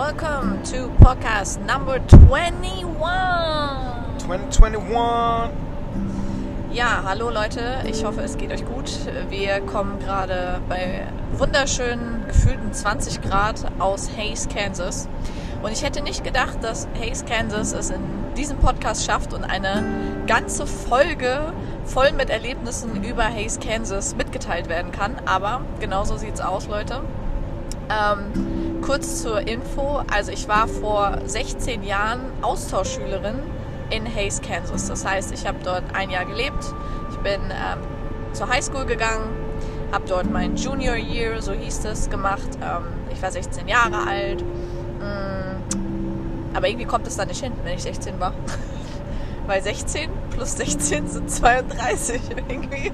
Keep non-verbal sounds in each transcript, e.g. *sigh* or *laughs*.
welcome to podcast number 21. 2021. Ja, hallo Leute, ich hoffe es geht euch gut. Wir kommen gerade bei wunderschönen, gefühlten 20 Grad aus Hays, Kansas. Und ich hätte nicht gedacht, dass Hays, Kansas es in diesem Podcast schafft und eine ganze Folge voll mit Erlebnissen über Hays, Kansas mitgeteilt werden kann. Aber genauso sieht's aus, Leute. Ähm, kurz zur Info, also ich war vor 16 Jahren Austauschschülerin in Hays, Kansas. Das heißt, ich habe dort ein Jahr gelebt. Ich bin ähm, zur Highschool gegangen, habe dort mein Junior Year, so hieß es, gemacht. Ähm, ich war 16 Jahre alt. Mm, aber irgendwie kommt es da nicht hin, wenn ich 16 war. *laughs* Weil 16 plus 16 sind 32 *laughs* irgendwie.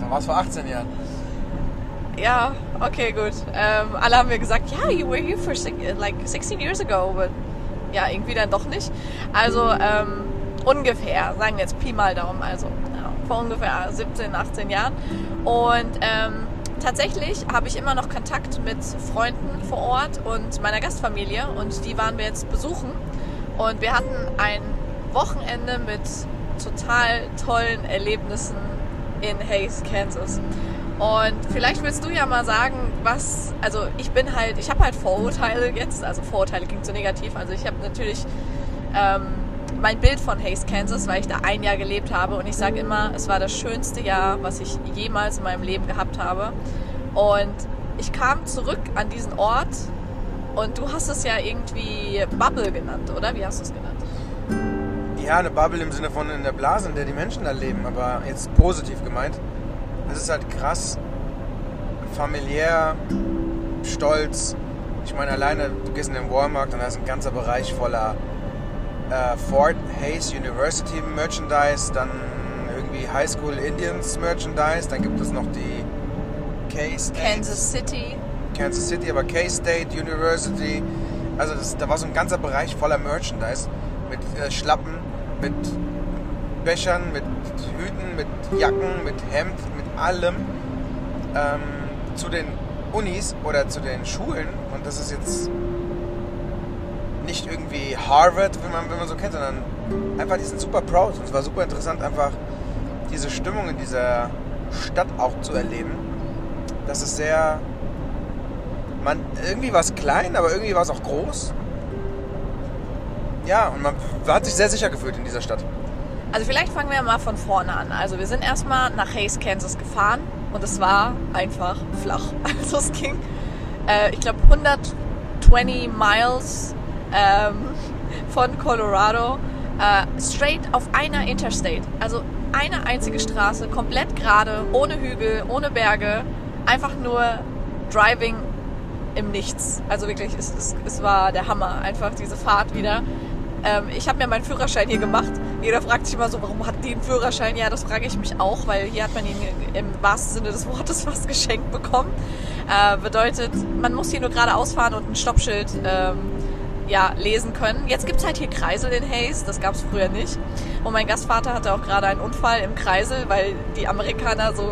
Dann war es vor 18 Jahren. Ja, okay, gut. Ähm, alle haben mir gesagt, ja, you were here for six, like 16 years ago, but ja, irgendwie dann doch nicht. Also ähm, ungefähr, sagen wir jetzt Pi mal Daumen, also ja, vor ungefähr 17, 18 Jahren. Und ähm, tatsächlich habe ich immer noch Kontakt mit Freunden vor Ort und meiner Gastfamilie und die waren wir jetzt besuchen. Und wir hatten ein Wochenende mit total tollen Erlebnissen in Hays, Kansas. Und vielleicht willst du ja mal sagen, was, also ich bin halt, ich habe halt Vorurteile jetzt, also Vorurteile klingt so negativ, also ich habe natürlich ähm, mein Bild von Hays, Kansas, weil ich da ein Jahr gelebt habe und ich sage immer, es war das schönste Jahr, was ich jemals in meinem Leben gehabt habe. Und ich kam zurück an diesen Ort und du hast es ja irgendwie Bubble genannt, oder? Wie hast du es genannt? Ja, eine Bubble im Sinne von in der Blase, in der die Menschen da leben, aber jetzt positiv gemeint. Es ist halt krass, familiär, stolz. Ich meine, alleine, du gehst in den Walmart und da ist ein ganzer Bereich voller äh, Fort Hayes University Merchandise, dann irgendwie High School Indians Merchandise, dann gibt es noch die K-State. Kansas City. Kansas City, aber K-State University. Also das, da war so ein ganzer Bereich voller Merchandise mit äh, Schlappen, mit Bechern, mit Hüten, mit Jacken, mit Hemd, mit allem ähm, zu den Unis oder zu den Schulen. Und das ist jetzt nicht irgendwie Harvard, wenn man, wenn man so kennt, sondern einfach, die sind super proud. Und es war super interessant, einfach diese Stimmung in dieser Stadt auch zu erleben. Das ist sehr. Man, irgendwie war es klein, aber irgendwie war es auch groß. Ja, und man hat sich sehr sicher gefühlt in dieser Stadt. Also vielleicht fangen wir mal von vorne an. Also wir sind erstmal nach Hays, Kansas gefahren und es war einfach flach. *laughs* Also es ging, äh, ich glaube, 120 Miles ähm, von Colorado äh, straight auf einer Interstate. Also eine einzige Straße, komplett gerade, ohne Hügel, ohne Berge, einfach nur Driving im Nichts. Also wirklich, es, es, es war der Hammer, einfach diese Fahrt wieder. Ähm, ich habe mir meinen Führerschein hier gemacht. Jeder fragt sich immer so, warum hat die einen Führerschein? Ja, das frage ich mich auch, weil hier hat man ihn im wahrsten Sinne des Wortes *laughs* fast geschenkt bekommen. Äh, bedeutet, man muss hier nur geradeaus fahren und ein Stoppschild ähm, ja, lesen können. Jetzt gibt's halt hier Kreisel in Hayes, das gab's früher nicht. Und mein Gastvater hatte auch gerade einen Unfall im Kreisel, weil die Amerikaner so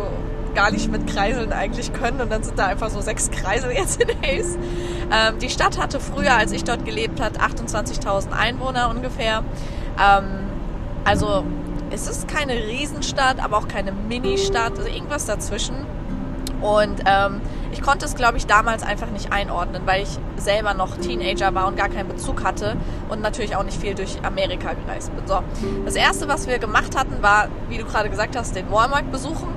gar nicht mit Kreiseln eigentlich können und dann sind da einfach so sechs Kreisel jetzt in Hayes. Ähm, die Stadt hatte früher, als ich dort gelebt hat, 28.000 Einwohner ungefähr. Ähm, also es ist keine Riesenstadt, aber auch keine Mini-Stadt, also irgendwas dazwischen. Und ähm, ich konnte es, glaube ich, damals einfach nicht einordnen, weil ich selber noch Teenager war und gar keinen Bezug hatte und natürlich auch nicht viel durch Amerika gereist bin. So, das erste, was wir gemacht hatten, war, wie du gerade gesagt hast, den Walmart besuchen.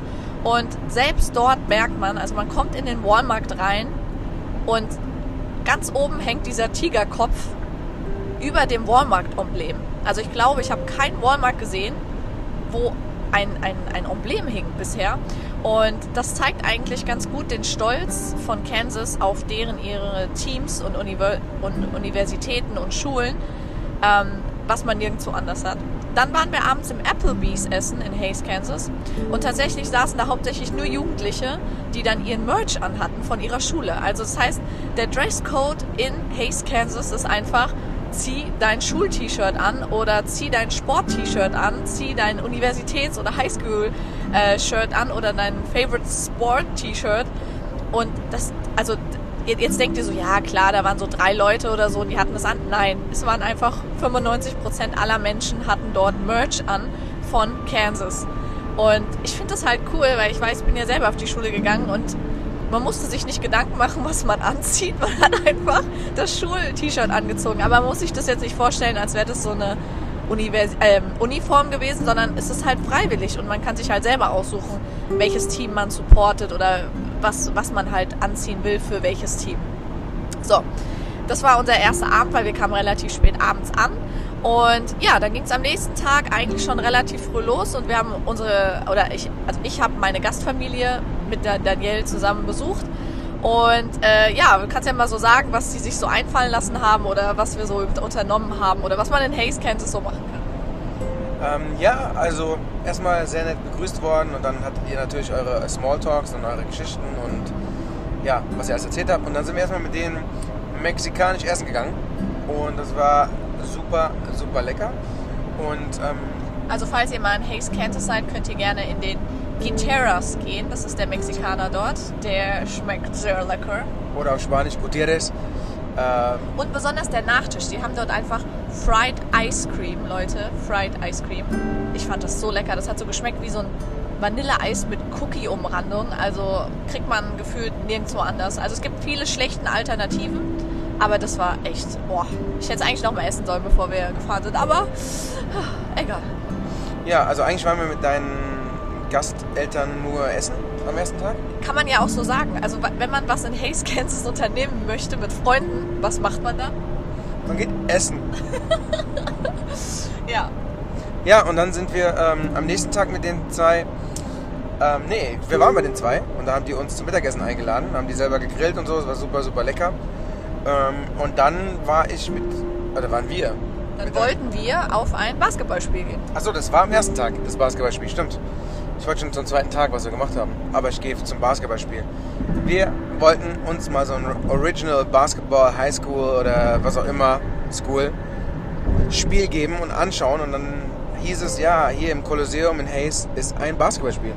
Und selbst dort merkt man, also man kommt in den Walmart rein und ganz oben hängt dieser Tigerkopf über dem Walmart-Emblem. Also ich glaube, ich habe keinen Walmart gesehen, wo ein, ein, ein Emblem hing bisher. Und das zeigt eigentlich ganz gut den Stolz von Kansas auf deren ihre Teams und, Univer und Universitäten und Schulen, ähm, was man nirgendwo anders hat. Dann waren wir abends im Applebee's essen in Hays, Kansas. Und tatsächlich saßen da hauptsächlich nur Jugendliche, die dann ihren Merch anhatten von ihrer Schule. Also das heißt, der Dresscode in Hays, Kansas ist einfach, zieh dein Schul-T-Shirt an oder zieh dein Sport-T-Shirt an, zieh dein Universitäts- oder Highschool-Shirt an oder dein Favorite Sport-T-Shirt. Und das, also jetzt, jetzt denkt ihr so, ja klar, da waren so drei Leute oder so und die hatten das an. Nein, es waren einfach 95% aller Menschen hatten dort Merch an von Kansas. Und ich finde das halt cool, weil ich weiß, ich bin ja selber auf die Schule gegangen und man musste sich nicht Gedanken machen, was man anzieht. Man hat einfach das Schul-T-Shirt angezogen. Aber man muss sich das jetzt nicht vorstellen, als wäre das so eine Univers äh, Uniform gewesen, sondern es ist halt freiwillig und man kann sich halt selber aussuchen, welches Team man supportet oder was, was man halt anziehen will für welches Team. So, das war unser erster Abend, weil wir kamen relativ spät abends an. Und ja, dann ging es am nächsten Tag eigentlich schon relativ früh los und wir haben unsere, oder ich, also ich habe meine Gastfamilie mit der Danielle zusammen besucht. Und äh, ja, du kannst ja mal so sagen, was sie sich so einfallen lassen haben oder was wir so unternommen haben oder was man in Hayes, Kansas so machen kann. Ähm, ja, also erstmal sehr nett begrüßt worden und dann hattet ihr natürlich eure Smalltalks und eure Geschichten und ja, was ihr alles erzählt habt. Und dann sind wir erstmal mit denen mexikanisch essen gegangen und das war super, super lecker. Und ähm, also falls ihr mal in Hayes, Kansas seid, könnt ihr gerne in den Guiteras gehen. Das ist der Mexikaner dort. Der schmeckt sehr lecker. Oder auf Spanisch Gutierrez. Ähm, Und besonders der Nachtisch. Die haben dort einfach Fried Ice Cream, Leute. Fried Ice Cream. Ich fand das so lecker. Das hat so geschmeckt wie so ein Vanilleeis mit Cookie-Umrandung. Also kriegt man gefühlt nirgendwo anders. Also es gibt viele schlechte Alternativen. Aber das war echt, boah, ich hätte es eigentlich noch mal essen sollen, bevor wir gefahren sind. Aber egal. Ja, also eigentlich waren wir mit deinen Gasteltern nur essen am ersten Tag? Kann man ja auch so sagen. Also wenn man was in Hayes, *laughs* Kansas unternehmen möchte mit Freunden, was macht man da? Man geht essen. *laughs* ja. Ja, und dann sind wir ähm, am nächsten Tag mit den zwei ähm, nee, wir waren bei den zwei und da haben die uns zum Mittagessen eingeladen, haben die selber gegrillt und so, es war super, super lecker. Ähm, und dann war ich mit, oder waren wir. Dann wollten wir auf ein Basketballspiel gehen. Achso, das war am ersten Tag, das Basketballspiel, stimmt. Ich wollte schon zum zweiten Tag, was wir gemacht haben. Aber ich gehe zum Basketballspiel. Wir wollten uns mal so ein Original Basketball High School oder was auch immer School Spiel geben und anschauen. Und dann hieß es, ja, hier im Kolosseum in Hayes ist ein Basketballspiel.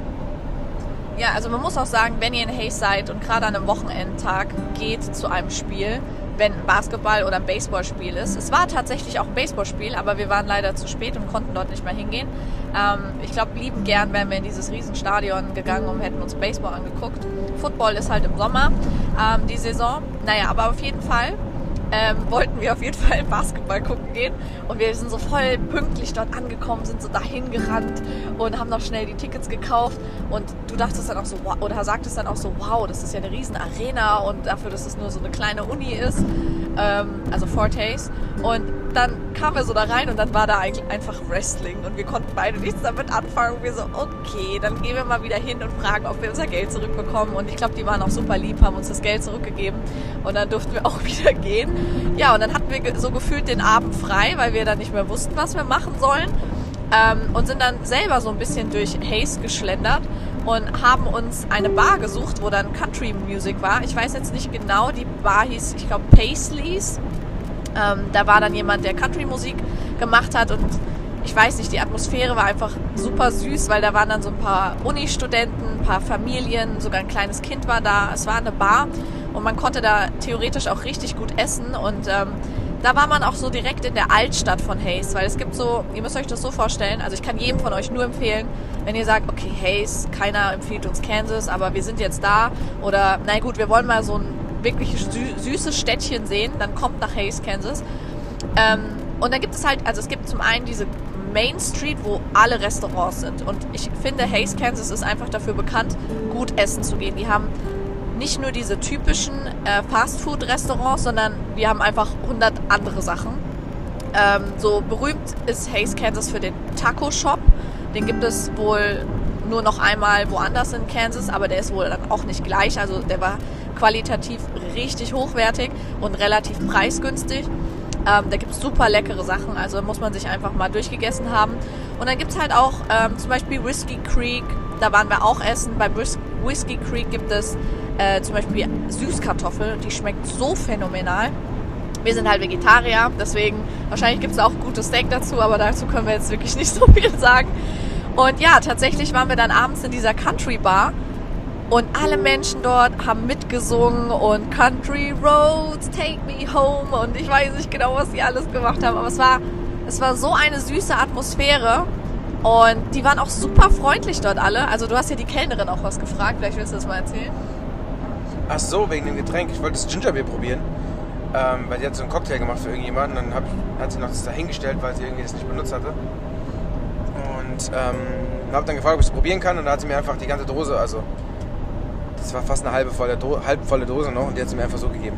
Ja, also man muss auch sagen, wenn ihr in Hayes seid und gerade an einem Wochenendtag geht zu einem Spiel, wenn Basketball- oder ein Baseballspiel ist. Es war tatsächlich auch ein Baseballspiel, aber wir waren leider zu spät und konnten dort nicht mehr hingehen. Ähm, ich glaube, lieben gern wären wir in dieses Riesenstadion gegangen und hätten uns Baseball angeguckt. Football ist halt im Sommer ähm, die Saison. Naja, aber auf jeden Fall ähm, wollten wir auf jeden Fall Basketball gucken gehen. Und wir sind so voll pünktlich dort angekommen, sind so dahin gerannt und haben noch schnell die Tickets gekauft. Und du dachtest dann auch so, oder sagtest dann auch so, wow, das ist ja eine riesen Arena und dafür, dass es nur so eine kleine Uni ist, ähm, also Fortes. Und dann kamen wir so da rein und dann war da eigentlich einfach Wrestling und wir konnten beide nichts damit anfangen. Wir so, okay, dann gehen wir mal wieder hin und fragen, ob wir unser Geld zurückbekommen. Und ich glaube, die waren auch super lieb, haben uns das Geld zurückgegeben und dann durften wir *laughs* auch wieder gehen. Ja, und dann hatten wir so gefühlt den Abend frei, weil wir dann nicht mehr wussten, was wir machen sollen. Ähm, und sind dann selber so ein bisschen durch Haze geschlendert und haben uns eine Bar gesucht, wo dann Country Music war. Ich weiß jetzt nicht genau, die Bar hieß, ich glaube, Paisleys. Ähm, da war dann jemand, der Country-Musik gemacht hat und ich weiß nicht, die Atmosphäre war einfach super süß, weil da waren dann so ein paar Uni-Studenten, ein paar Familien, sogar ein kleines Kind war da. Es war eine Bar und man konnte da theoretisch auch richtig gut essen und ähm, da war man auch so direkt in der Altstadt von Hayes, weil es gibt so, ihr müsst euch das so vorstellen, also ich kann jedem von euch nur empfehlen, wenn ihr sagt, okay, Hayes, keiner empfiehlt uns Kansas, aber wir sind jetzt da oder, na gut, wir wollen mal so ein wirklich sü süßes Städtchen sehen, dann kommt nach Hayes, Kansas. Ähm, und dann gibt es halt, also es gibt zum einen diese Main Street, wo alle Restaurants sind. Und ich finde, Hayes, Kansas ist einfach dafür bekannt, gut essen zu gehen. Die haben nicht nur diese typischen äh, Fastfood-Restaurants, sondern wir haben einfach 100 andere Sachen. Ähm, so berühmt ist Hayes, Kansas für den Taco Shop. Den gibt es wohl nur noch einmal woanders in Kansas, aber der ist wohl dann auch nicht gleich. Also der war qualitativ richtig hochwertig und relativ preisgünstig. Ähm, da gibt es super leckere Sachen, also muss man sich einfach mal durchgegessen haben. Und dann gibt es halt auch ähm, zum Beispiel Whiskey Creek, da waren wir auch essen. Bei Whiskey Creek gibt es äh, zum Beispiel Süßkartoffel, die schmeckt so phänomenal. Wir sind halt Vegetarier, deswegen wahrscheinlich gibt es auch gutes Steak dazu, aber dazu können wir jetzt wirklich nicht so viel sagen. Und ja, tatsächlich waren wir dann abends in dieser Country Bar Und alle Menschen dort haben mitgesungen und Country Roads, Take Me Home und ich weiß nicht genau, was sie alles gemacht haben, aber es war, es war so eine süße Atmosphäre und die waren auch super freundlich dort alle. Also du hast ja die Kellnerin auch was gefragt, vielleicht willst du das mal erzählen. Ach so, wegen dem Getränk. Ich wollte das Gingerbeer probieren, ähm, weil die hat so einen Cocktail gemacht für irgendjemanden. Dann hab, hat sie noch das dahingestellt, weil sie irgendwie das nicht benutzt hatte. Und ähm, habe dann gefragt, ob ich es probieren kann. Und da hat sie mir einfach die ganze Dose, also das war fast eine halbe volle, Do halb volle Dose noch, und die hat sie mir einfach so gegeben.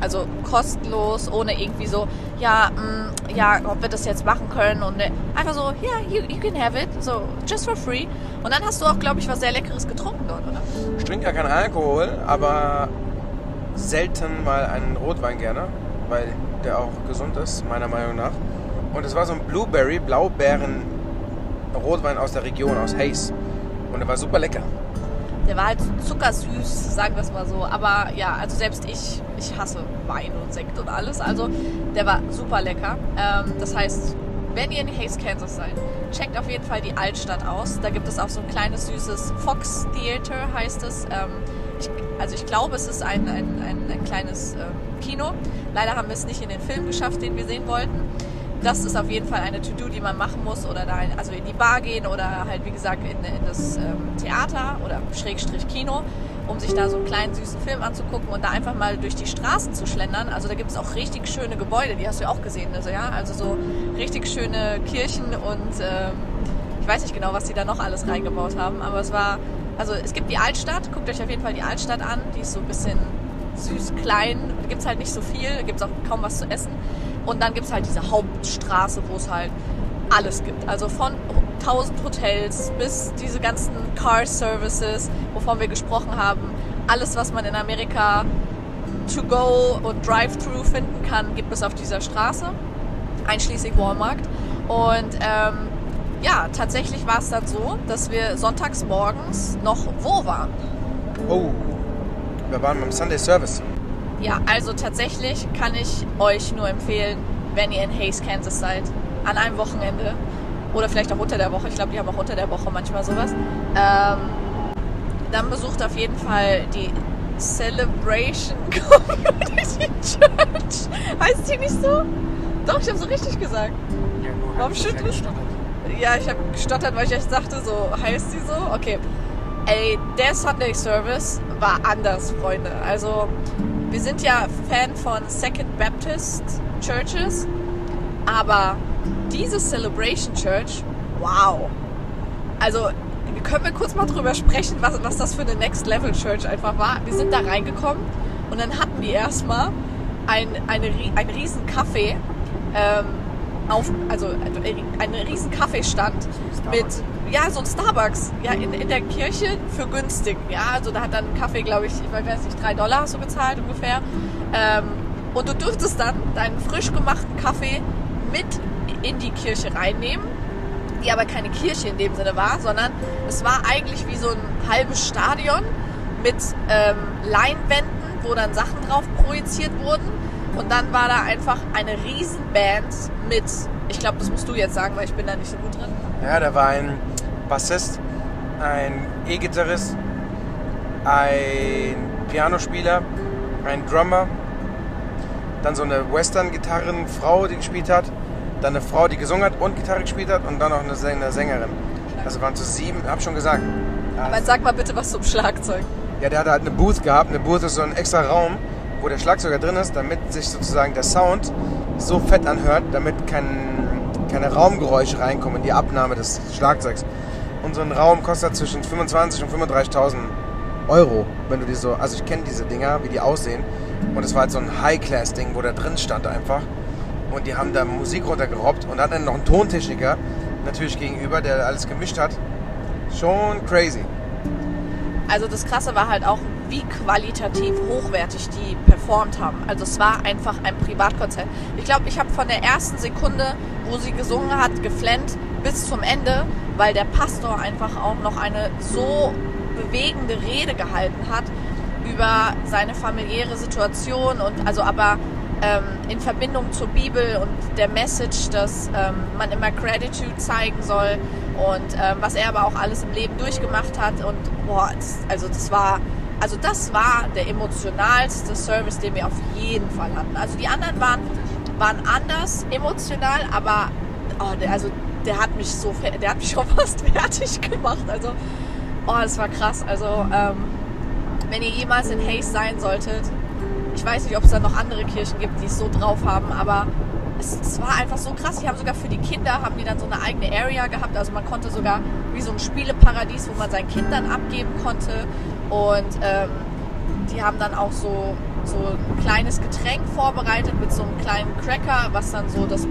Also kostenlos, ohne irgendwie so, ja, mh, ja, ob wir das jetzt machen können und ne, einfach so, ja, yeah, you, you can have it, so just for free. Und dann hast du auch, glaube ich, was sehr Leckeres getrunken dort, oder? Ich trinke ja keinen Alkohol, aber selten mal einen Rotwein gerne, weil der auch gesund ist, meiner Meinung nach. Und es war so ein Blueberry, Blaubeeren Rotwein aus der Region, aus Hayes. Und der war super lecker. Der war halt zuckersüß, sagen wir es mal so. Aber ja, also selbst ich, ich hasse Wein und Sekt und alles. Also der war super lecker. Ähm, das heißt, wenn ihr in Hayes, Kansas seid, checkt auf jeden Fall die Altstadt aus. Da gibt es auch so ein kleines süßes Fox Theater, heißt es. Ähm, ich, also ich glaube, es ist ein, ein, ein, ein kleines ähm, Kino. Leider haben wir es nicht in den Film geschafft, den wir sehen wollten das ist auf jeden Fall eine To-Do, die man machen muss oder da also in die Bar gehen oder halt wie gesagt in, in das ähm, Theater oder Schrägstrich Kino, um sich da so einen kleinen süßen Film anzugucken und da einfach mal durch die Straßen zu schlendern. Also da gibt es auch richtig schöne Gebäude, die hast du ja auch gesehen, also ja, also so richtig schöne Kirchen und ähm, ich weiß nicht genau, was die da noch alles reingebaut haben, aber es war, also es gibt die Altstadt, guckt euch auf jeden Fall die Altstadt an, die ist so ein bisschen süß, klein, gibt es halt nicht so viel, gibt es auch kaum was zu essen. Und dann gibt es halt diese Hauptstraße, wo es halt alles gibt. Also von 1000 Hotels bis diese ganzen Car Services, wovon wir gesprochen haben. Alles, was man in Amerika to go und Drive-Thru finden kann, gibt es auf dieser Straße, einschließlich Walmart. Und ähm, ja, tatsächlich war es dann so, dass wir sonntags morgens noch wo waren. Oh, wir waren beim Sunday Service. Ja, also tatsächlich kann ich euch nur empfehlen, wenn ihr in Hayes, Kansas seid, an einem Wochenende oder vielleicht auch unter der Woche, ich glaube, die haben auch unter der Woche manchmal sowas, ähm, dann besucht auf jeden Fall die Celebration *laughs* Community Church. Heißt die nicht so? Doch, ich habe so richtig gesagt. Ja, Warum schüttelst du? Ja, ich habe gestottert, weil ich echt dachte, so heißt sie so. Okay. Ey, der Sunday Service war anders, Freunde. Also wir sind ja Fan von Second Baptist Churches, aber diese Celebration Church, wow. Also können wir kurz mal drüber sprechen, was, was das für eine Next Level Church einfach war. Wir sind da reingekommen und dann hatten die erstmal ein, eine, einen riesen Kaffee ähm, auf, also einen riesen Kaffeestand mit, ja, so ein Starbucks, ja, in, in der Kirche für günstig, ja, also da hat dann ein Kaffee, glaube ich, ich weiß nicht, drei Dollar so bezahlt ungefähr. Ähm, und du dürftest dann deinen frisch gemachten Kaffee mit in die Kirche reinnehmen, die aber keine Kirche in dem Sinne war, sondern es war eigentlich wie so ein halbes Stadion mit ähm, Leinwänden, wo dann Sachen drauf projiziert wurden und dann war da einfach eine Riesenband mit, ich glaube, das musst du jetzt sagen, weil ich bin da nicht so gut drin. Ja, da war ein Bassist, ein E-Gitarrist, ein Pianospieler, ein Drummer, dann so eine Western-Gitarrenfrau, die gespielt hat, dann eine Frau, die gesungen hat und Gitarre gespielt hat und dann noch eine Sängerin. Also waren zu sieben, hab schon gesagt. Aber jetzt sag mal bitte was zum Schlagzeug. Ja, der hatte halt eine Booth gehabt. Eine Booth ist so ein extra Raum, wo der Schlagzeuger drin ist, damit sich sozusagen der Sound so fett anhört, damit kein, keine Raumgeräusche reinkommen in die Abnahme des Schlagzeugs. Und so ein Raum kostet zwischen 25.000 und 35.000 Euro, wenn du die so, also ich kenne diese Dinger, wie die aussehen. Und es war halt so ein High-Class-Ding, wo der drin stand einfach. Und die haben da Musik runtergerobbt und hatten dann noch einen Tontechniker natürlich gegenüber, der alles gemischt hat. Schon crazy. Also das Krasse war halt auch, wie qualitativ hochwertig die performt haben. Also es war einfach ein Privatkonzert. Ich glaube, ich habe von der ersten Sekunde, wo sie gesungen hat, geflennt bis zum Ende, weil der Pastor einfach auch noch eine so bewegende Rede gehalten hat über seine familiäre Situation und also aber ähm, in Verbindung zur Bibel und der Message, dass ähm, man immer Gratitude zeigen soll und ähm, was er aber auch alles im Leben durchgemacht hat. Und boah, das, also das war, also das war der emotionalste Service, den wir auf jeden Fall hatten. Also die anderen waren, waren anders emotional, aber oh, also der hat mich so, der hat mich *laughs* schon fast fertig gemacht. Also, oh, das war krass. Also, ähm, wenn ihr jemals in Hayes sein solltet, ich weiß nicht, ob es da noch andere Kirchen gibt, die es so drauf haben, aber es, es, war einfach so krass. Die haben sogar für die Kinder, haben die dann so eine eigene Area gehabt. Also man konnte sogar wie so ein Spieleparadies, wo man sein Kind dann abgeben konnte. Und ähm, die haben dann auch so, so ein kleines Getränk vorbereitet mit so einem kleinen Cracker, was dann so das,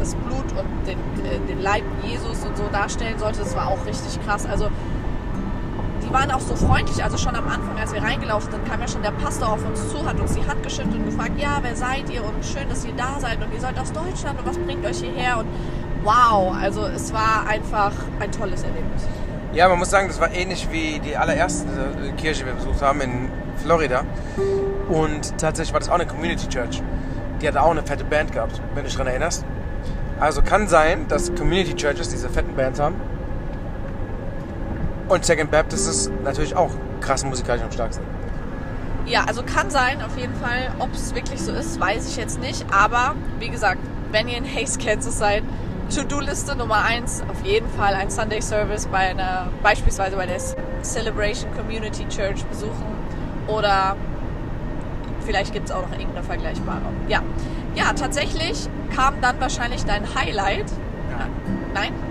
das Blut und den, äh, den Leib Jesus und so darstellen sollte. Das war auch richtig krass. Also die waren auch so freundlich. Also schon am Anfang, als wir reingelaufen sind, kam ja schon der Pastor auf uns zu, hat uns die Hand geschüttelt und gefragt, ja, wer seid ihr und schön, dass ihr da seid und ihr seid aus Deutschland und was bringt euch hierher und wow, also es war einfach ein tolles Erlebnis. Ja, man muss sagen, das war ähnlich wie die allererste Kirche, die wir besucht haben in Florida. Und tatsächlich war das auch eine Community Church. Die hatte auch eine fette Band gehabt, wenn du dich daran erinnerst. Also kann sein, dass Community Churches diese fetten Bands haben und Second Baptist ist natürlich auch krass musikalisch am stärksten. Ja, also kann sein, auf jeden Fall. Ob es wirklich so ist, weiß ich jetzt nicht. Aber wie gesagt, wenn ihr in Hayes, Kansas seid, To-Do-Liste Nummer eins auf jeden Fall ein Sunday Service bei einer, beispielsweise bei der Celebration Community Church besuchen. Oder vielleicht gibt es auch noch irgendeine vergleichbare. Ja. ja, tatsächlich kam dann wahrscheinlich dein Highlight. Ja. Nein? *laughs*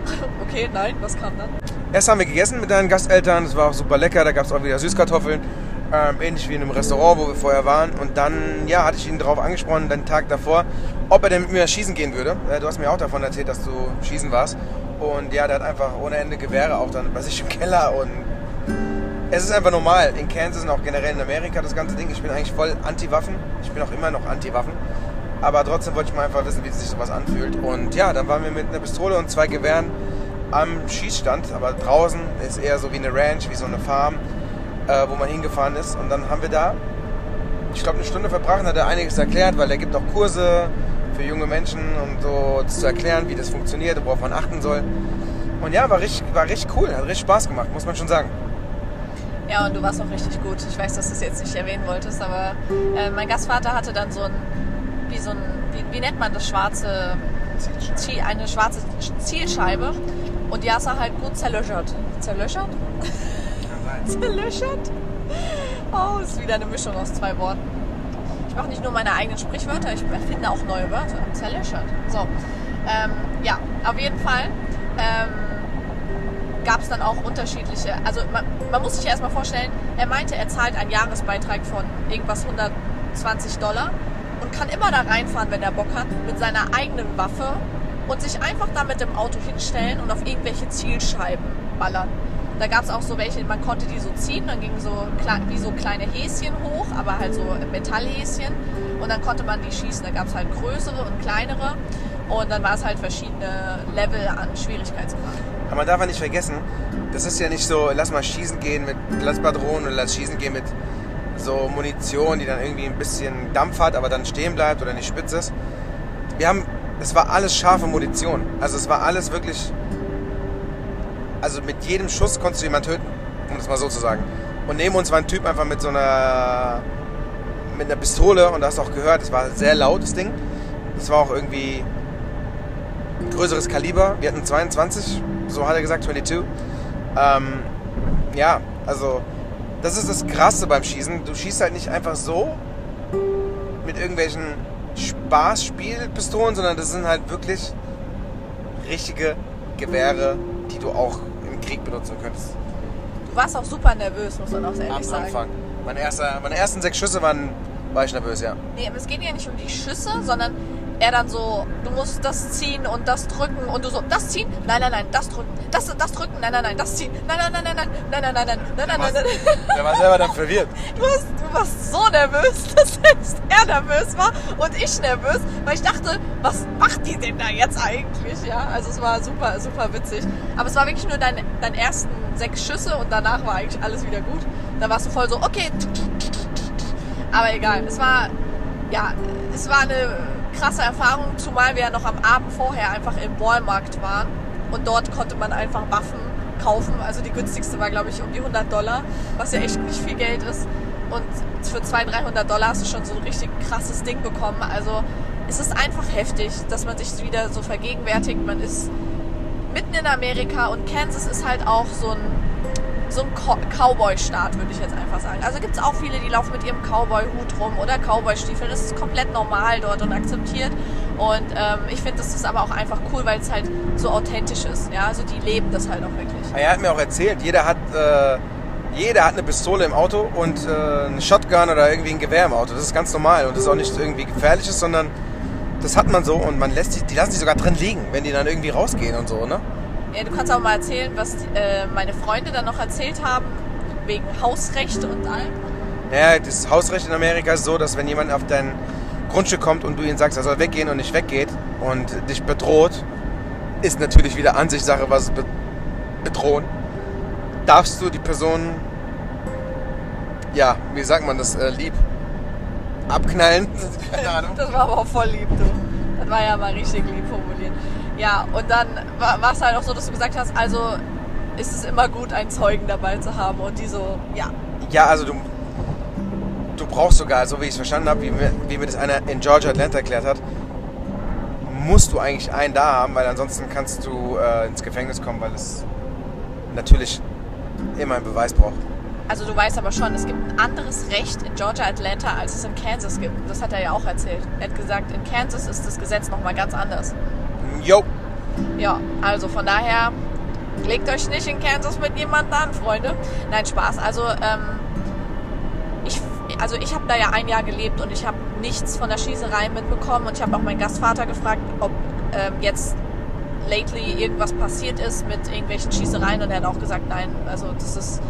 Okay, nein, was kam dann? Erst haben wir gegessen mit deinen Gasteltern, das war auch super lecker, da gab es auch wieder Süßkartoffeln, ähm, ähnlich wie in einem Restaurant, wo wir vorher waren. Und dann, ja, hatte ich ihn darauf angesprochen, den Tag davor, ob er denn mit mir schießen gehen würde. Äh, du hast mir auch davon erzählt, dass du schießen warst. Und ja, der hat einfach ohne Ende Gewehre auch dann bei sich im Keller und es ist einfach normal. In Kansas und auch generell in Amerika das ganze Ding. Ich bin eigentlich voll anti-Waffen. Ich bin auch immer noch anti-Waffen. Aber trotzdem wollte ich mal einfach wissen, wie sich sowas anfühlt. Und ja, dann waren wir mit einer Pistole und zwei Gewehren am Schießstand, aber draußen ist eher so wie eine Ranch, wie so eine Farm, äh, wo man hingefahren ist. Und dann haben wir da, ich glaube, eine Stunde verbracht, hat er einiges erklärt, weil er gibt auch Kurse für junge Menschen und so zu erklären, wie das funktioniert und worauf man achten soll. Und ja, war richtig, war richtig cool, hat richtig Spaß gemacht, muss man schon sagen. Ja, und du warst auch richtig gut. Ich weiß, dass du es jetzt nicht erwähnen wolltest, aber äh, mein Gastvater hatte dann so ein, wie so ein, wie, wie nennt man das schwarze, eine schwarze Zielscheibe und die hast du halt gut zerlöchert. Zerlöchert? *laughs* zerlöchert? Oh, ist wieder eine Mischung aus zwei Worten. Ich mache nicht nur meine eigenen Sprichwörter, ich erfinde auch neue Wörter. Zerlöchert. So. Ähm, ja, auf jeden Fall ähm, gab es dann auch unterschiedliche. Also man, man muss sich erstmal vorstellen, er meinte, er zahlt einen Jahresbeitrag von irgendwas 120 Dollar und kann immer da reinfahren, wenn er Bock hat, mit seiner eigenen Waffe und sich einfach da mit dem Auto hinstellen und auf irgendwelche Zielscheiben ballern. Da gab es auch so welche, man konnte die so ziehen, dann gingen so wie so kleine Häschen hoch, aber halt so Metallhäschen. Und dann konnte man die schießen. Da gab es halt größere und kleinere. Und dann war es halt verschiedene Level an Schwierigkeitsgrad. Aber man darf ja nicht vergessen, das ist ja nicht so, lass mal schießen gehen mit Platzpatronen oder lass schießen gehen mit so Munition, die dann irgendwie ein bisschen Dampf hat, aber dann stehen bleibt oder nicht spitz ist. Wir haben es war alles scharfe Munition. Also es war alles wirklich. Also mit jedem Schuss konntest du jemanden töten, um das mal so zu sagen. Und neben uns war ein Typ einfach mit so einer. mit einer Pistole und du hast auch gehört, es war sehr laut, das Ding. Es war auch irgendwie größeres Kaliber. Wir hatten 22, so hat er gesagt, 22. Ähm, ja, also das ist das Krasse beim Schießen. Du schießt halt nicht einfach so mit irgendwelchen Spaßspielpistolen, sondern das sind halt wirklich richtige Gewehre, die du auch im Krieg benutzen könntest. Du warst auch super nervös, muss man auch ehrlich Am sagen. Anfang. Meine, erste, meine ersten sechs Schüsse waren, war ich nervös, ja. Nee, aber es geht ja nicht um die Schüsse, sondern er dann so, du musst das ziehen und das drücken und du so, das ziehen, nein, nein, nein, das drücken, das, das drücken, nein, nein, nein, das ziehen, nein, nein, nein, nein, nein, nein, nein, nein, nein, nein, nein, nein, nein. Der war selber dann verwirrt. Du warst, du warst so nervös, dass selbst er nervös war und ich nervös, weil ich dachte, was macht die denn da jetzt eigentlich, ja? Also es war super, super witzig. Aber es war wirklich nur dein, dein ersten sechs Schüsse und danach war eigentlich alles wieder gut. Da warst du voll so, okay, aber egal, es war ja, es war eine krasse Erfahrung, zumal wir ja noch am Abend vorher einfach im Walmart waren und dort konnte man einfach Waffen kaufen. Also die günstigste war, glaube ich, um die 100 Dollar, was ja echt nicht viel Geld ist. Und für 200, 300 Dollar hast du schon so ein richtig krasses Ding bekommen. Also es ist einfach heftig, dass man sich wieder so vergegenwärtigt. Man ist mitten in Amerika und Kansas ist halt auch so ein so ein Cowboy-Staat, würde ich jetzt einfach sagen. Also gibt es auch viele, die laufen mit ihrem Cowboy-Hut rum oder Cowboy-Stiefeln. Das ist komplett normal dort und akzeptiert. Und ähm, ich finde, das ist aber auch einfach cool, weil es halt so authentisch ist. Ja, also die leben das halt auch wirklich. Er hat mir auch erzählt, jeder hat, äh, jeder hat eine Pistole im Auto und äh, eine Shotgun oder irgendwie ein Gewehr im Auto. Das ist ganz normal und das ist auch nicht irgendwie gefährliches, sondern das hat man so und man lässt die, die lassen die sogar drin liegen, wenn die dann irgendwie rausgehen und so, ne? Ja, du kannst auch mal erzählen, was äh, meine Freunde dann noch erzählt haben, wegen Hausrecht und allem. Ja, das Hausrecht in Amerika ist so, dass wenn jemand auf dein Grundstück kommt und du ihm sagst, er soll weggehen und nicht weggeht und dich bedroht, ist natürlich wieder Ansichtssache, was be bedrohen. Darfst du die Person, ja, wie sagt man das, äh, lieb abknallen? *laughs* Keine Ahnung. Das war aber auch voll lieb, du. Das war ja mal richtig lieb formuliert. Ja, und dann war es halt auch so, dass du gesagt hast, also ist es immer gut, einen Zeugen dabei zu haben und die so, ja. Ja, also du, du brauchst sogar, so wie ich es verstanden habe, wie mir, wie mir das einer in Georgia Atlanta erklärt hat, musst du eigentlich einen da haben, weil ansonsten kannst du äh, ins Gefängnis kommen, weil es natürlich immer einen Beweis braucht. Also du weißt aber schon, es gibt ein anderes Recht in Georgia Atlanta, als es in Kansas gibt. Das hat er ja auch erzählt. Er hat gesagt, in Kansas ist das Gesetz nochmal ganz anders. Jo. Ja, also von daher legt euch nicht in Kansas mit jemandem an, Freunde. Nein, Spaß. Also ähm, ich, also ich habe da ja ein Jahr gelebt und ich habe nichts von der Schießerei mitbekommen und ich habe auch meinen Gastvater gefragt, ob ähm, jetzt lately irgendwas passiert ist mit irgendwelchen Schießereien und er hat auch gesagt, nein, also das ist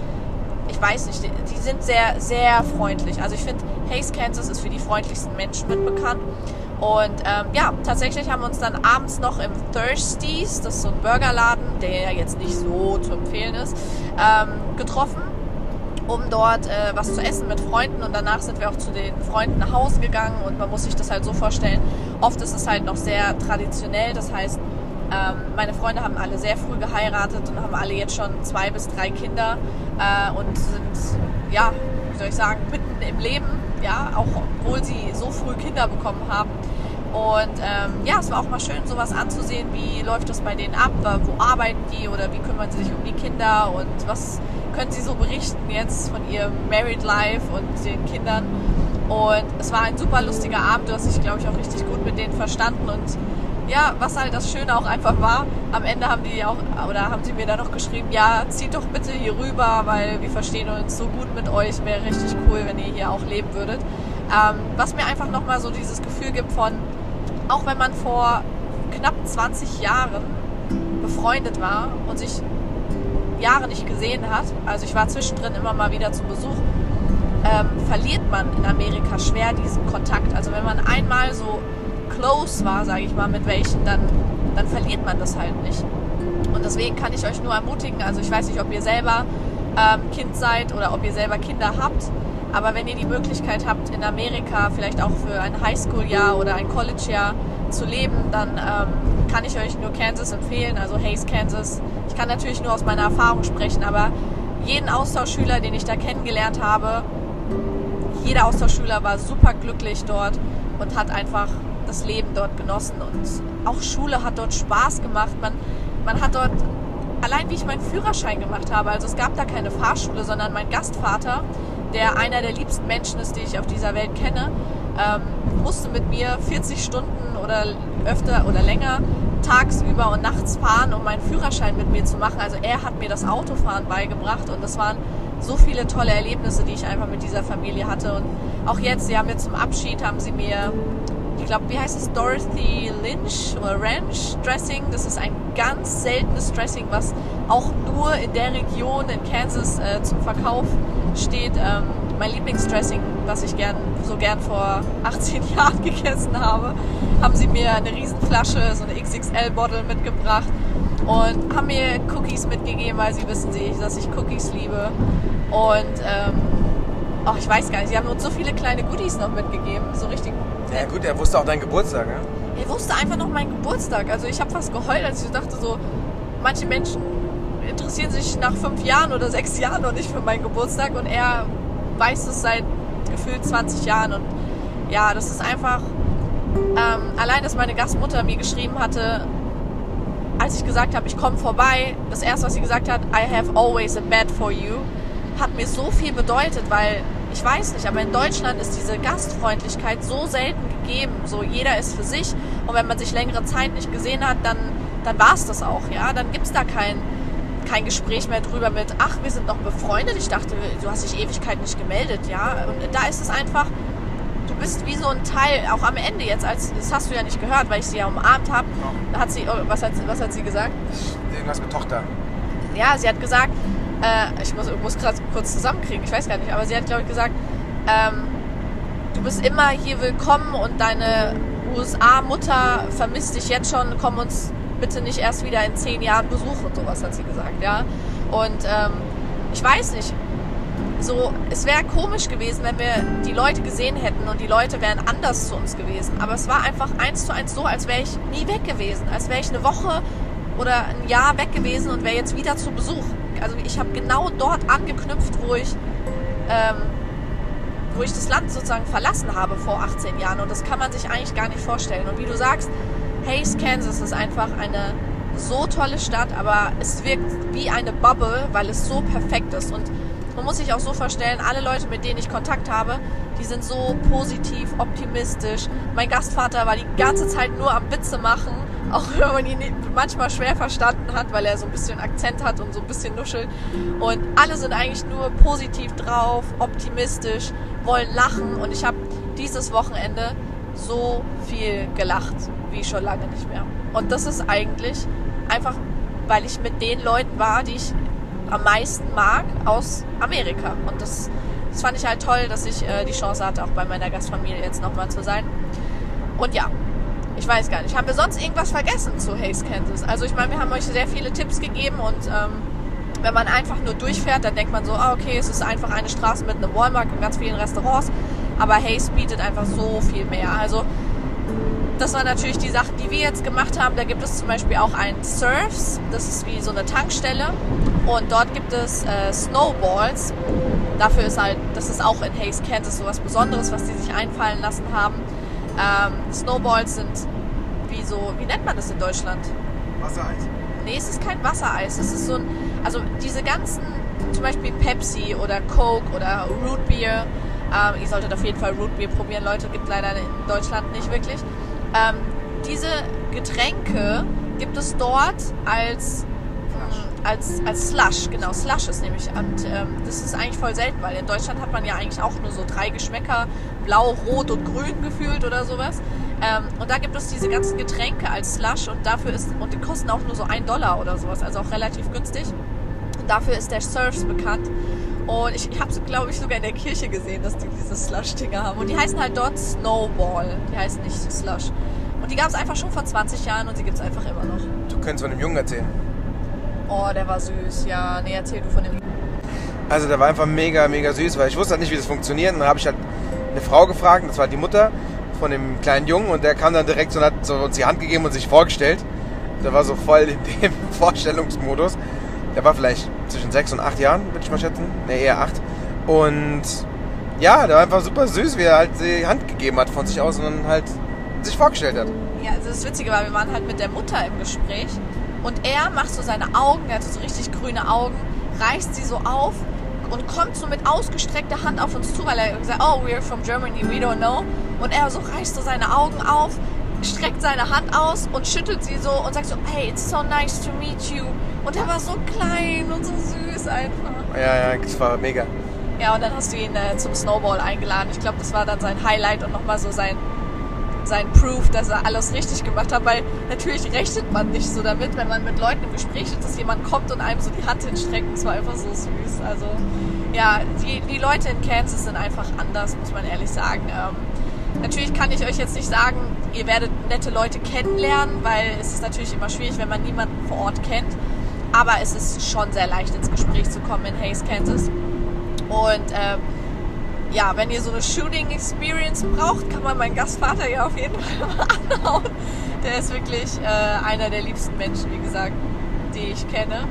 ich weiß nicht, die, sind sehr, sehr freundlich. Also ich finde, Hays, Kansas ist für die freundlichsten Menschen mit bekannt. Und ähm, ja, tatsächlich haben wir uns dann abends noch im Thirsties, das ist so ein Burgerladen, der ja jetzt nicht so zu empfehlen ist, ähm, getroffen, um dort äh, was zu essen mit Freunden. Und danach sind wir auch zu den Freunden nach Hause gegangen. Und man muss sich das halt so vorstellen, oft ist es halt noch sehr traditionell. Das heißt, ähm, meine Freunde haben alle sehr früh geheiratet und haben alle jetzt schon zwei bis drei Kinder äh, und sind, ja, wie soll ich sagen, mitten im Leben, ja, auch obwohl sie so früh Kinder bekommen haben. Und ähm, ja, es war auch mal schön, sowas anzusehen, wie läuft das bei denen ab, wo arbeiten die? Oder wie kümmern sie sich um die Kinder? Und was können sie so berichten jetzt von ihrem Married Life und den Kindern. Und es war ein super lustiger Abend, du hast dich, glaube ich, auch richtig gut mit denen verstanden. Und ja, was halt das Schöne auch einfach war, am Ende haben die auch, oder haben sie mir dann noch geschrieben, ja, zieht doch bitte hier rüber, weil wir verstehen uns so gut mit euch, wäre richtig cool, wenn ihr hier auch leben würdet. Ähm, was mir einfach nochmal so dieses Gefühl gibt von, auch wenn man vor knapp 20 Jahren befreundet war und sich Jahre nicht gesehen hat, also ich war zwischendrin immer mal wieder zu Besuch, ähm, verliert man in Amerika schwer diesen Kontakt. Also wenn man einmal so close war, sage ich mal, mit welchen, dann, dann verliert man das halt nicht. Und deswegen kann ich euch nur ermutigen, also ich weiß nicht, ob ihr selber ähm, Kind seid oder ob ihr selber Kinder habt, aber wenn ihr die Möglichkeit habt, in Amerika vielleicht auch für ein Highschool-Jahr oder ein College-Jahr zu leben, dann ähm, kann ich euch nur Kansas empfehlen, also Hayes, Kansas. Ich kann natürlich nur aus meiner Erfahrung sprechen, aber jeden Austauschschüler, den ich da kennengelernt habe, jeder Austauschschüler war super glücklich dort und hat einfach das Leben dort genossen und auch Schule hat dort Spaß gemacht. Man, man hat dort, allein wie ich meinen Führerschein gemacht habe, also es gab da keine Fahrschule, sondern mein Gastvater, der einer der liebsten Menschen ist, die ich auf dieser Welt kenne, ähm, musste mit mir 40 Stunden oder öfter oder länger tagsüber und nachts fahren, um meinen Führerschein mit mir zu machen. Also er hat mir das Autofahren beigebracht und das waren so viele tolle Erlebnisse, die ich einfach mit dieser Familie hatte. Und auch jetzt, sie haben mir zum Abschied, haben sie mir ich glaube, wie heißt es, Dorothy Lynch oder Ranch Dressing. Das ist ein ganz seltenes Dressing, was auch nur in der Region in Kansas äh, zum Verkauf steht. Ähm, mein Lieblingsdressing, was ich gern, so gern vor *laughs* 18 Jahren gegessen habe, haben sie mir eine Riesenflasche, so eine XXL-Bottle mitgebracht und haben mir Cookies mitgegeben, weil sie wissen, dass ich Cookies liebe. Und ähm, oh, ich weiß gar nicht, sie haben uns so viele kleine Goodies noch mitgegeben, so richtig. Ja gut, er wusste auch deinen Geburtstag, ja? Er wusste einfach noch meinen Geburtstag. Also ich habe fast geheult, als ich dachte so, manche Menschen interessieren sich nach fünf Jahren oder sechs Jahren noch nicht für meinen Geburtstag und er weiß es seit gefühlt 20 Jahren und ja, das ist einfach ähm, allein, dass meine Gastmutter mir geschrieben hatte, als ich gesagt habe, ich komme vorbei, das erste, was sie gesagt hat, I have always a bed for you, hat mir so viel bedeutet, weil ich weiß nicht, aber in Deutschland ist diese Gastfreundlichkeit so selten gegeben. So jeder ist für sich und wenn man sich längere Zeit nicht gesehen hat, dann, dann war es das auch, ja. Dann gibt es da kein, kein Gespräch mehr drüber mit, ach, wir sind noch befreundet. Ich dachte, du hast dich Ewigkeit nicht gemeldet, ja. Und da ist es einfach, du bist wie so ein Teil, auch am Ende jetzt, als das hast du ja nicht gehört, weil ich sie ja umarmt habe. Da hat sie, oh, was hat, was hat sie gesagt? Irgendwas mit Tochter. Ja, sie hat gesagt, äh, ich muss, muss gerade kurz zusammenkriegen, ich weiß gar nicht, aber sie hat, glaube ich, gesagt, ähm, du bist immer hier willkommen und deine USA-Mutter vermisst dich jetzt schon, komm uns bitte nicht erst wieder in zehn Jahren besuchen, sowas hat sie gesagt, ja. Und ähm, ich weiß nicht, so, es wäre komisch gewesen, wenn wir die Leute gesehen hätten und die Leute wären anders zu uns gewesen. Aber es war einfach eins zu eins so, als wäre ich nie weg gewesen, als wäre ich eine Woche oder ein Jahr weg gewesen und wäre jetzt wieder zu Besuch. Also ich habe genau dort angeknüpft, wo ich, ähm, wo ich das Land sozusagen verlassen habe vor 18 Jahren. Und das kann man sich eigentlich gar nicht vorstellen. Und wie du sagst, Hays, Kansas ist einfach eine so tolle Stadt, aber es wirkt wie eine Bubble, weil es so perfekt ist. Und man muss sich auch so vorstellen, alle Leute, mit denen ich Kontakt habe, die sind so positiv, optimistisch. Mein Gastvater war die ganze Zeit nur am Witze machen, *laughs* auch wenn man ihn manchmal schwer verstanden hat, weil er so ein bisschen Akzent hat und so ein bisschen nuschelt. Und alle sind eigentlich nur positiv drauf, optimistisch, wollen lachen. Und ich habe dieses Wochenende so viel gelacht wie schon lange nicht mehr. Und das ist eigentlich einfach, weil ich mit den Leuten war, die ich am meisten mag aus Amerika. Und das, das fand ich halt toll, dass ich äh, die Chance hatte, auch bei meiner Gastfamilie jetzt nochmal zu sein. Und ja, ich weiß gar nicht. Haben wir sonst irgendwas vergessen zu Hays, Kansas? Also ich meine, wir haben euch sehr viele Tipps gegeben und ähm, wenn man einfach nur durchfährt, dann denkt man so, ah, okay, es ist einfach eine Straße mit einem Walmart und ganz vielen Restaurants. Aber Hays bietet einfach so viel mehr. Also das waren natürlich die Sachen, die wir jetzt gemacht haben. Da gibt es zum Beispiel auch ein Surfs, das ist wie so eine Tankstelle. Und dort gibt es äh, Snowballs. Dafür ist halt, das ist auch in Hays, Kansas so was Besonderes, was die sich einfallen lassen haben. Ähm, Snowballs sind wie so, wie nennt man das in Deutschland? Wassereis. Nee, es ist kein Wassereis. Es ist so ein, also diese ganzen, zum Beispiel Pepsi oder Coke oder Root Beer. Ähm, ihr solltet auf jeden Fall Root Beer probieren, Leute. Gibt leider in Deutschland nicht wirklich. Ähm, diese Getränke gibt es dort als als, als Slush, genau, Slush ist nämlich. Und ähm, das ist eigentlich voll selten, weil in Deutschland hat man ja eigentlich auch nur so drei Geschmäcker, blau, rot und grün gefühlt oder sowas. Ähm, und da gibt es diese ganzen Getränke als Slush und dafür ist, und die kosten auch nur so ein Dollar oder sowas, also auch relativ günstig. Und dafür ist der Surfs bekannt. Und ich, ich habe sie, glaube ich, sogar in der Kirche gesehen, dass die diese Slush-Dinger haben. Und die heißen halt dort Snowball. Die heißen nicht Slush. Und die gab es einfach schon vor 20 Jahren und die gibt es einfach immer noch. Du könntest von dem Jungen erzählen. Oh, der war süß. Ja, nee, erzähl du von dem. Also der war einfach mega, mega süß, weil ich wusste halt nicht, wie das funktioniert. Und dann habe ich halt eine Frau gefragt, das war die Mutter von dem kleinen Jungen. Und der kam dann direkt und hat so uns die Hand gegeben und sich vorgestellt. Der war so voll in dem *laughs* Vorstellungsmodus. Der war vielleicht zwischen sechs und acht Jahren, würde ich mal schätzen. Ne, eher acht. Und ja, der war einfach super süß, wie er halt die Hand gegeben hat von sich aus und dann halt sich vorgestellt hat. Ja, also das Witzige war, wir waren halt mit der Mutter im Gespräch und er macht so seine Augen, er hatte so richtig grüne Augen, reißt sie so auf und kommt so mit ausgestreckter Hand auf uns zu, weil er sagt, oh, we're from Germany, we don't know. Und er so reißt so seine Augen auf, streckt seine Hand aus und schüttelt sie so und sagt so, hey, it's so nice to meet you. Und er war so klein und so süß einfach. Ja, ja, das war mega. Ja, und dann hast du ihn äh, zum Snowball eingeladen. Ich glaube, das war dann sein Highlight und nochmal so sein, sein Proof, dass er alles richtig gemacht hat. Weil natürlich rechnet man nicht so damit, wenn man mit Leuten im Gespräch ist, dass jemand kommt und einem so die Hand hinstreckt. Das war einfach so süß. Also, ja, die, die Leute in Kansas sind einfach anders, muss man ehrlich sagen. Ähm, Natürlich kann ich euch jetzt nicht sagen, ihr werdet nette Leute kennenlernen, weil es ist natürlich immer schwierig, wenn man niemanden vor Ort kennt. Aber es ist schon sehr leicht ins Gespräch zu kommen in Hays, Kansas. Und äh, ja, wenn ihr so eine Shooting Experience braucht, kann man meinen Gastvater ja auf jeden Fall mal *laughs* anhauen. Der ist wirklich äh, einer der liebsten Menschen, wie gesagt, die ich kenne.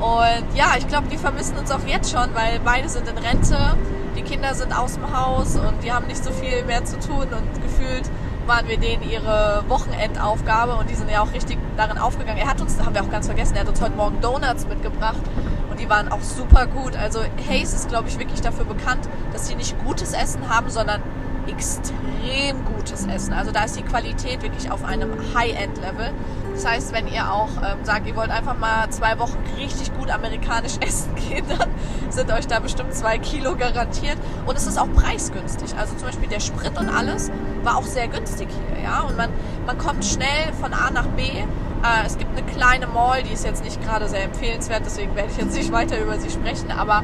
Und ja, ich glaube, die vermissen uns auch jetzt schon, weil beide sind in Rente, die Kinder sind aus dem Haus und die haben nicht so viel mehr zu tun und gefühlt waren wir denen ihre Wochenendaufgabe und die sind ja auch richtig darin aufgegangen. Er hat uns, haben wir auch ganz vergessen, er hat uns heute Morgen Donuts mitgebracht und die waren auch super gut. Also Hayes ist, glaube ich, wirklich dafür bekannt, dass sie nicht gutes Essen haben, sondern extrem gutes Essen. Also da ist die Qualität wirklich auf einem High-End-Level. Das heißt, wenn ihr auch ähm, sagt, ihr wollt einfach mal zwei Wochen richtig gut amerikanisch *laughs* essen gehen, dann sind euch da bestimmt zwei Kilo garantiert. Und es ist auch preisgünstig. Also zum Beispiel der Sprit und alles war auch sehr günstig hier. Ja? Und man, man kommt schnell von A nach B. Äh, es gibt eine kleine Mall, die ist jetzt nicht gerade sehr empfehlenswert, deswegen werde ich jetzt nicht weiter über sie sprechen. Aber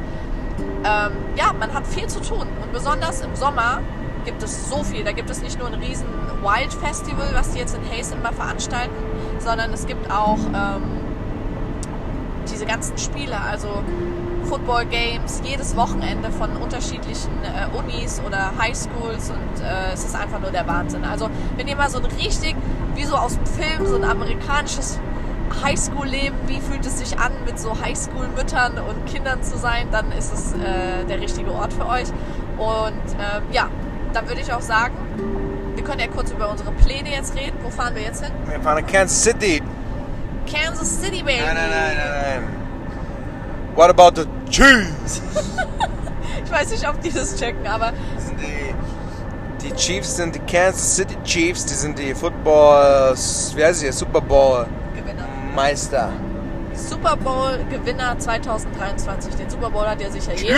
ähm, ja, man hat viel zu tun. Und besonders im Sommer gibt es so viel. Da gibt es nicht nur ein riesen Wild Festival, was die jetzt in Hayes immer veranstalten, sondern es gibt auch ähm, diese ganzen Spiele, also Football Games, jedes Wochenende von unterschiedlichen äh, Unis oder Highschools und äh, es ist einfach nur der Wahnsinn. Also wenn ihr mal so ein richtig, wie so aus dem Film, so ein amerikanisches Highschool-Leben, wie fühlt es sich an, mit so Highschool-Müttern und Kindern zu sein, dann ist es äh, der richtige Ort für euch. Und ähm, ja, dann würde ich auch sagen, wir können ja kurz über unsere Pläne jetzt reden. Wo fahren wir jetzt hin? Wir fahren nach Kansas City. Kansas City, baby. Nein, nein, nein, nein, nein. What about the Chiefs? *laughs* ich weiß nicht, ob die das checken, aber. Das sind die, die Chiefs sind die Kansas City Chiefs, die sind die Football, wie heißt sie, Super Bowl Gewinner. Meister. Super Bowl Gewinner 2023. Den Super Bowl hat ja sicher jeder.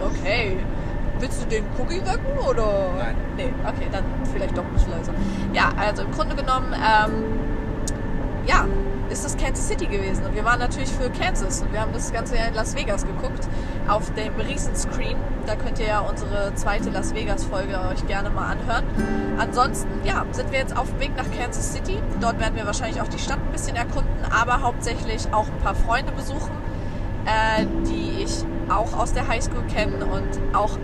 Okay. Willst du den Cookie wecken oder? Nein. Nee, okay, dann vielleicht doch ein bisschen leiser. Ja, also im Grunde genommen, ähm, ja, ist das Kansas City gewesen. Und wir waren natürlich für Kansas. Und wir haben das Ganze ja in Las Vegas geguckt. Auf dem Riesenscreen. Da könnt ihr ja unsere zweite Las Vegas-Folge euch gerne mal anhören. Ansonsten, ja, sind wir jetzt auf dem Weg nach Kansas City. Dort werden wir wahrscheinlich auch die Stadt ein bisschen erkunden, aber hauptsächlich auch ein paar Freunde besuchen, äh, die ich auch aus der Highschool kenne und auch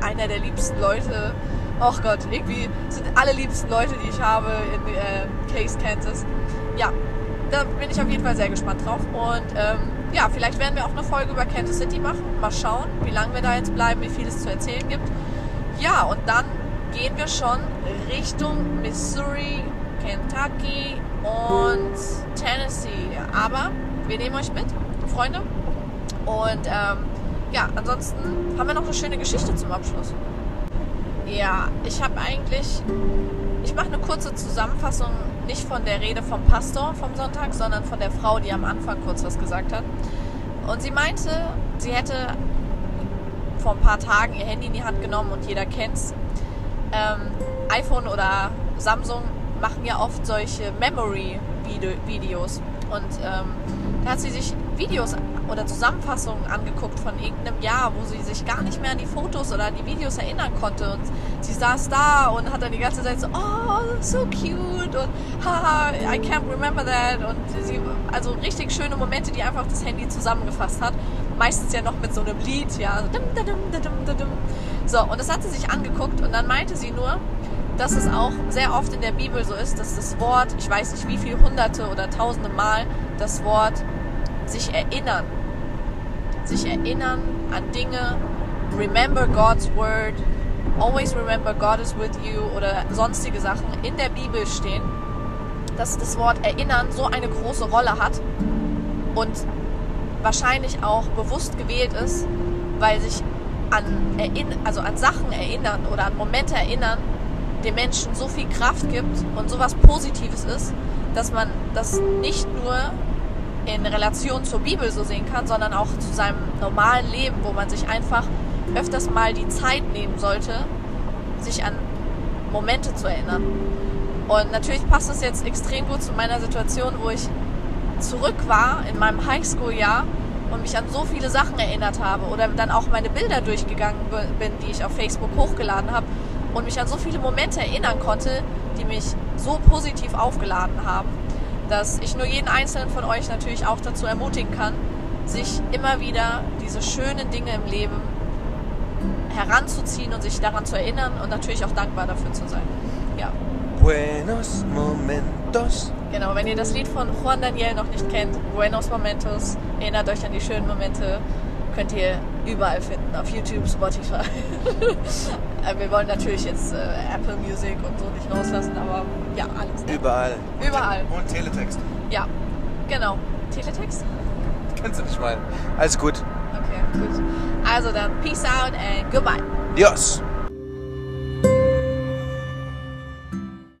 einer der liebsten Leute. Och Gott, irgendwie sind alle liebsten Leute, die ich habe in äh, Case, Kansas. Ja, da bin ich auf jeden Fall sehr gespannt drauf. Und ähm, ja, vielleicht werden wir auch eine Folge über Kansas City machen. Mal schauen, wie lange wir da jetzt bleiben, wie viel es zu erzählen gibt. Ja, und dann gehen wir schon Richtung Missouri, Kentucky und Tennessee. Aber wir nehmen euch mit, Freunde. Und ähm, ja, ansonsten haben wir noch eine schöne Geschichte zum Abschluss. Ja, ich habe eigentlich, ich mache eine kurze Zusammenfassung nicht von der Rede vom Pastor vom Sonntag, sondern von der Frau, die am Anfang kurz was gesagt hat. Und sie meinte, sie hätte vor ein paar Tagen ihr Handy in die Hand genommen und jeder kennt's. Ähm, iPhone oder Samsung machen ja oft solche Memory-Videos. Und ähm, da hat sie sich Videos oder Zusammenfassungen angeguckt von irgendeinem Jahr, wo sie sich gar nicht mehr an die Fotos oder an die Videos erinnern konnte. Und sie saß da und hat dann die ganze Zeit so, oh, so cute und haha, I can't remember that. Und sie, also richtig schöne Momente, die einfach das Handy zusammengefasst hat. Meistens ja noch mit so einem Lied, ja. So und das hat sie sich angeguckt und dann meinte sie nur, dass es auch sehr oft in der Bibel so ist, dass das Wort, ich weiß nicht wie viele hunderte oder tausende Mal, das Wort sich erinnern, sich erinnern an Dinge, remember God's word, always remember God is with you oder sonstige Sachen in der Bibel stehen, dass das Wort erinnern so eine große Rolle hat und wahrscheinlich auch bewusst gewählt ist, weil sich an, also an Sachen erinnern oder an Momente erinnern, den Menschen so viel Kraft gibt und so was Positives ist, dass man das nicht nur in Relation zur Bibel so sehen kann, sondern auch zu seinem normalen Leben, wo man sich einfach öfters mal die Zeit nehmen sollte, sich an Momente zu erinnern. Und natürlich passt es jetzt extrem gut zu meiner Situation, wo ich zurück war in meinem Highschool-Jahr und mich an so viele Sachen erinnert habe oder dann auch meine Bilder durchgegangen bin, die ich auf Facebook hochgeladen habe und mich an so viele Momente erinnern konnte, die mich so positiv aufgeladen haben, dass ich nur jeden einzelnen von euch natürlich auch dazu ermutigen kann, sich immer wieder diese schönen Dinge im Leben heranzuziehen und sich daran zu erinnern und natürlich auch dankbar dafür zu sein. Ja, Buenos momentos. genau. Wenn ihr das Lied von Juan Daniel noch nicht kennt, Buenos Momentos, erinnert euch an die schönen Momente, könnt ihr überall finden, auf YouTube, Spotify. *laughs* Äh, Wir wollen natürlich jetzt äh, Apple Music und so nicht rauslassen, aber ja, alles. Ne? Überall. Überall. Und Teletext. Ja, genau. Teletext? Kennst du nicht meinen. Alles gut. Okay, gut. Also dann, peace out and goodbye. Dios.